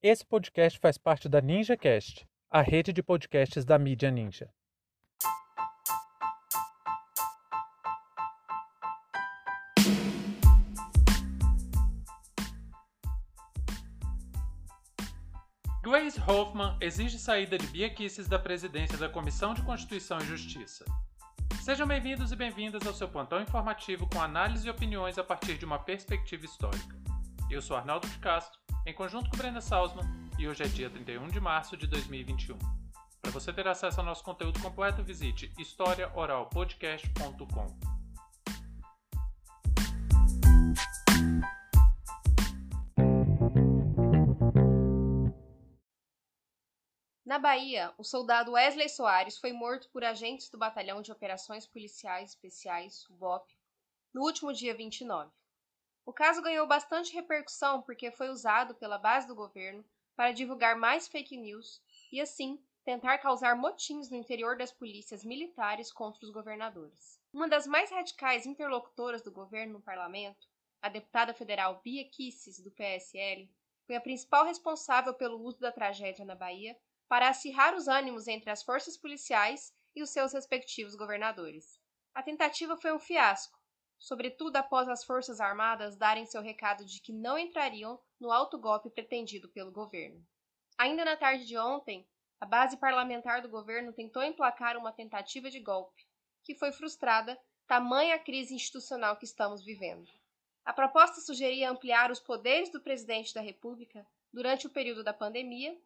Esse podcast faz parte da NinjaCast, a rede de podcasts da mídia Ninja. Grace Hoffman exige saída de Bia da presidência da Comissão de Constituição e Justiça. Sejam bem-vindos e bem-vindas ao seu plantão informativo com análise e opiniões a partir de uma perspectiva histórica. Eu sou Arnaldo de Castro, em conjunto com Brenda Salzman, e hoje é dia 31 de março de 2021. Para você ter acesso ao nosso conteúdo completo, visite historiaoralpodcast.com. Na Bahia, o soldado Wesley Soares foi morto por agentes do Batalhão de Operações Policiais Especiais, BOP, no último dia 29. O caso ganhou bastante repercussão porque foi usado pela base do governo para divulgar mais fake news e, assim, tentar causar motins no interior das polícias militares contra os governadores. Uma das mais radicais interlocutoras do governo no parlamento, a deputada federal Bia Kisses, do PSL, foi a principal responsável pelo uso da tragédia na Bahia para acirrar os ânimos entre as forças policiais e os seus respectivos governadores. A tentativa foi um fiasco, sobretudo após as Forças Armadas darem seu recado de que não entrariam no alto golpe pretendido pelo governo. Ainda na tarde de ontem, a base parlamentar do governo tentou emplacar uma tentativa de golpe, que foi frustrada, tamanha a crise institucional que estamos vivendo. A proposta sugeria ampliar os poderes do presidente da República durante o período da pandemia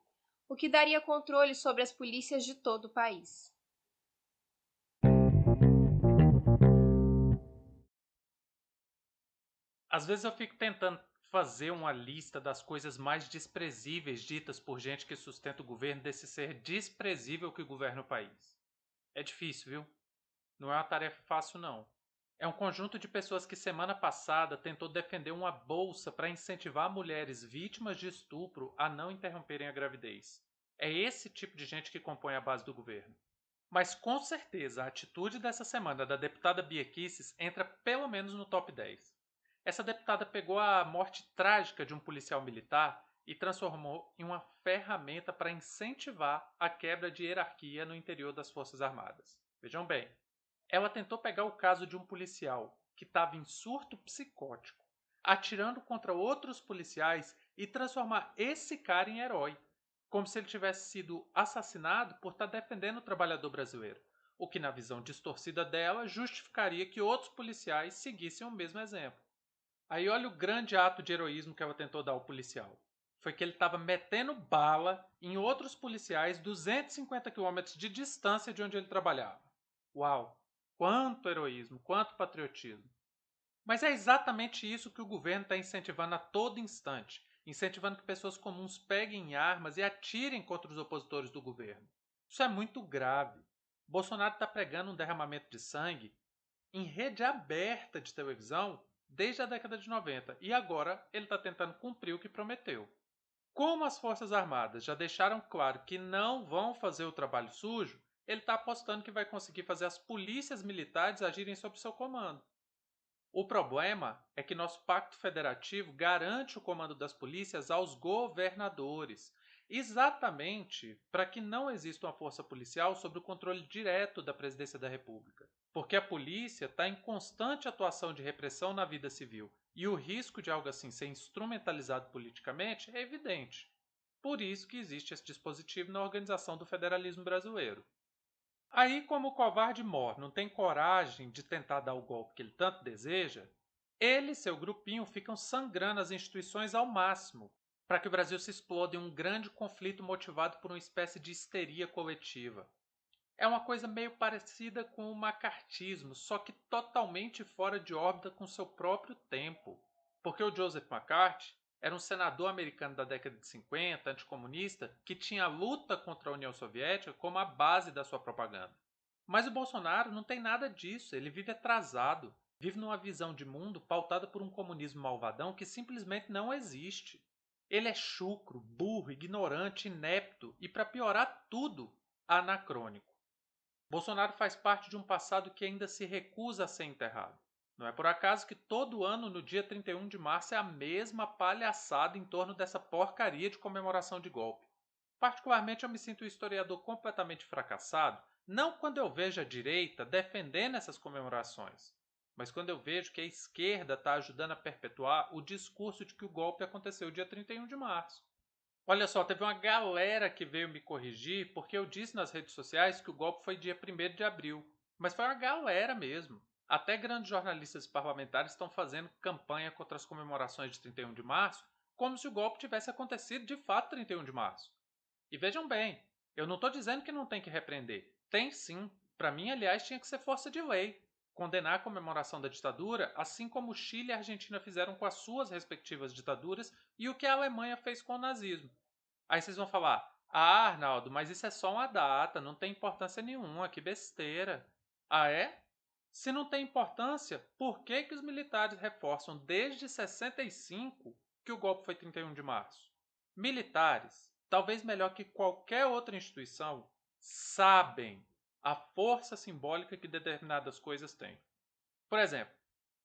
o que daria controle sobre as polícias de todo o país. Às vezes eu fico tentando fazer uma lista das coisas mais desprezíveis ditas por gente que sustenta o governo desse ser desprezível que governa o país. É difícil, viu? Não é uma tarefa fácil, não. É um conjunto de pessoas que semana passada tentou defender uma bolsa para incentivar mulheres vítimas de estupro a não interromperem a gravidez. É esse tipo de gente que compõe a base do governo. Mas com certeza a atitude dessa semana da deputada Bia Kicis entra pelo menos no top 10. Essa deputada pegou a morte trágica de um policial militar e transformou em uma ferramenta para incentivar a quebra de hierarquia no interior das Forças Armadas. Vejam bem, ela tentou pegar o caso de um policial que estava em surto psicótico, atirando contra outros policiais e transformar esse cara em herói, como se ele tivesse sido assassinado por estar tá defendendo o trabalhador brasileiro, o que, na visão distorcida dela, justificaria que outros policiais seguissem o mesmo exemplo. Aí olha o grande ato de heroísmo que ela tentou dar ao policial. Foi que ele estava metendo bala em outros policiais 250 quilômetros de distância de onde ele trabalhava. Uau! Quanto heroísmo, quanto patriotismo. Mas é exatamente isso que o governo está incentivando a todo instante, incentivando que pessoas comuns peguem armas e atirem contra os opositores do governo. Isso é muito grave. Bolsonaro está pregando um derramamento de sangue em rede aberta de televisão desde a década de 90 e agora ele está tentando cumprir o que prometeu. Como as Forças Armadas já deixaram claro que não vão fazer o trabalho sujo, ele está apostando que vai conseguir fazer as polícias militares agirem sob seu comando. O problema é que nosso pacto federativo garante o comando das polícias aos governadores, exatamente para que não exista uma força policial sob o controle direto da presidência da República. Porque a polícia está em constante atuação de repressão na vida civil e o risco de algo assim ser instrumentalizado politicamente é evidente. Por isso que existe esse dispositivo na organização do federalismo brasileiro. Aí, como o covarde Mor não tem coragem de tentar dar o golpe que ele tanto deseja, ele e seu grupinho ficam sangrando as instituições ao máximo para que o Brasil se exploda em um grande conflito motivado por uma espécie de histeria coletiva. É uma coisa meio parecida com o macartismo, só que totalmente fora de órbita com seu próprio tempo. Porque o Joseph McCarthy era um senador americano da década de 50, anticomunista, que tinha a luta contra a União Soviética como a base da sua propaganda. Mas o Bolsonaro não tem nada disso, ele vive atrasado, vive numa visão de mundo pautada por um comunismo malvadão que simplesmente não existe. Ele é chucro, burro, ignorante, inepto e, para piorar tudo, anacrônico. Bolsonaro faz parte de um passado que ainda se recusa a ser enterrado. Não é por acaso que todo ano, no dia 31 de março, é a mesma palhaçada em torno dessa porcaria de comemoração de golpe. Particularmente, eu me sinto um historiador completamente fracassado, não quando eu vejo a direita defendendo essas comemorações, mas quando eu vejo que a esquerda está ajudando a perpetuar o discurso de que o golpe aconteceu dia 31 de março. Olha só, teve uma galera que veio me corrigir porque eu disse nas redes sociais que o golpe foi dia 1 de abril. Mas foi uma galera mesmo. Até grandes jornalistas parlamentares estão fazendo campanha contra as comemorações de 31 de março, como se o golpe tivesse acontecido de fato 31 de março. E vejam bem, eu não estou dizendo que não tem que repreender. Tem sim. Para mim, aliás, tinha que ser força de lei. Condenar a comemoração da ditadura, assim como Chile e Argentina fizeram com as suas respectivas ditaduras e o que a Alemanha fez com o nazismo. Aí vocês vão falar: Ah, Arnaldo, mas isso é só uma data, não tem importância nenhuma, que besteira. Ah, é? Se não tem importância, por que, que os militares reforçam desde 65 que o golpe foi 31 de março? Militares talvez melhor que qualquer outra instituição, sabem a força simbólica que determinadas coisas têm. Por exemplo,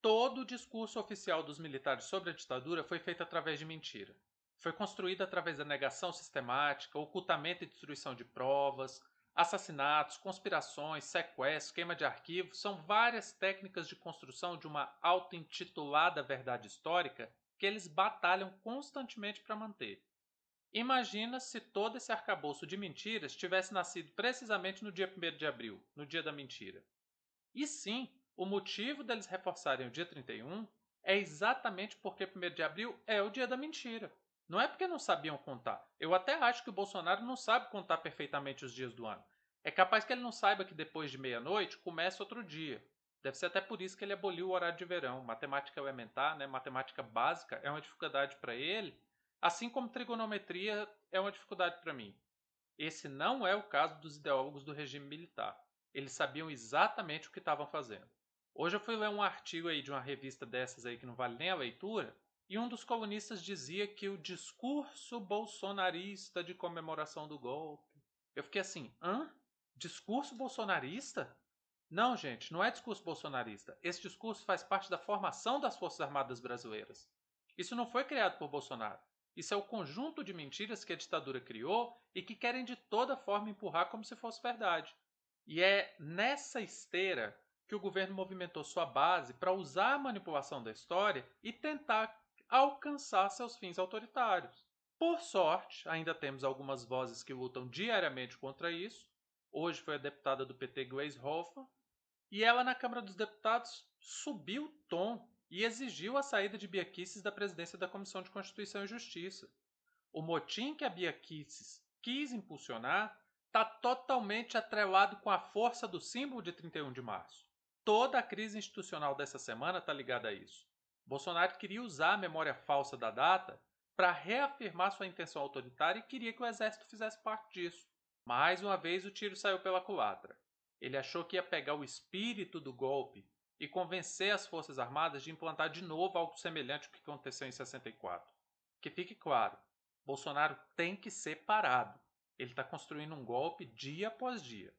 todo o discurso oficial dos militares sobre a ditadura foi feito através de mentira. Foi construído através da negação sistemática, ocultamento e destruição de provas, assassinatos, conspirações, sequestros, queima de arquivos, são várias técnicas de construção de uma auto-intitulada verdade histórica que eles batalham constantemente para manter. Imagina se todo esse arcabouço de mentiras tivesse nascido precisamente no dia 1 de abril, no dia da mentira. E sim, o motivo deles reforçarem o dia 31 é exatamente porque 1 de abril é o dia da mentira. Não é porque não sabiam contar. Eu até acho que o Bolsonaro não sabe contar perfeitamente os dias do ano. É capaz que ele não saiba que depois de meia-noite começa outro dia. Deve ser até por isso que ele aboliu o horário de verão. Matemática elementar, né, matemática básica, é uma dificuldade para ele Assim como trigonometria é uma dificuldade para mim. Esse não é o caso dos ideólogos do regime militar. Eles sabiam exatamente o que estavam fazendo. Hoje eu fui ler um artigo aí de uma revista dessas aí que não vale nem a leitura, e um dos colunistas dizia que o discurso bolsonarista de comemoração do golpe. Eu fiquei assim, hã? Discurso bolsonarista? Não, gente, não é discurso bolsonarista. Esse discurso faz parte da formação das Forças Armadas Brasileiras. Isso não foi criado por Bolsonaro. Isso é o conjunto de mentiras que a ditadura criou e que querem de toda forma empurrar como se fosse verdade. E é nessa esteira que o governo movimentou sua base para usar a manipulação da história e tentar alcançar seus fins autoritários. Por sorte, ainda temos algumas vozes que lutam diariamente contra isso. Hoje foi a deputada do PT Gleisi Hoffmann, e ela na Câmara dos Deputados subiu o tom e exigiu a saída de Bia Kicis da presidência da Comissão de Constituição e Justiça. O motim que a Bia Kicis quis impulsionar está totalmente atrelado com a força do símbolo de 31 de março. Toda a crise institucional dessa semana está ligada a isso. Bolsonaro queria usar a memória falsa da data para reafirmar sua intenção autoritária e queria que o exército fizesse parte disso. Mais uma vez o tiro saiu pela culatra. Ele achou que ia pegar o espírito do golpe e convencer as Forças Armadas de implantar de novo algo semelhante ao que aconteceu em 64. Que fique claro, Bolsonaro tem que ser parado. Ele está construindo um golpe dia após dia.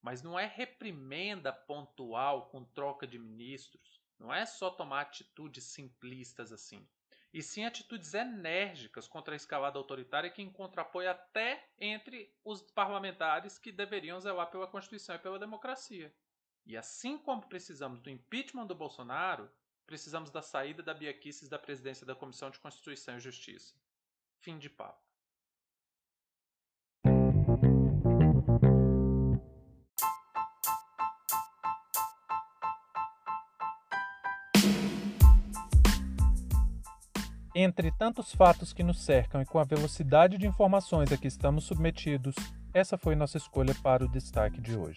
Mas não é reprimenda pontual com troca de ministros. Não é só tomar atitudes simplistas assim. E sim atitudes enérgicas contra a escalada autoritária que encontra apoio até entre os parlamentares que deveriam zelar pela Constituição e pela democracia. E assim como precisamos do impeachment do Bolsonaro, precisamos da saída da Bia da presidência da Comissão de Constituição e Justiça. Fim de papo. Entre tantos fatos que nos cercam e com a velocidade de informações a que estamos submetidos, essa foi nossa escolha para o destaque de hoje.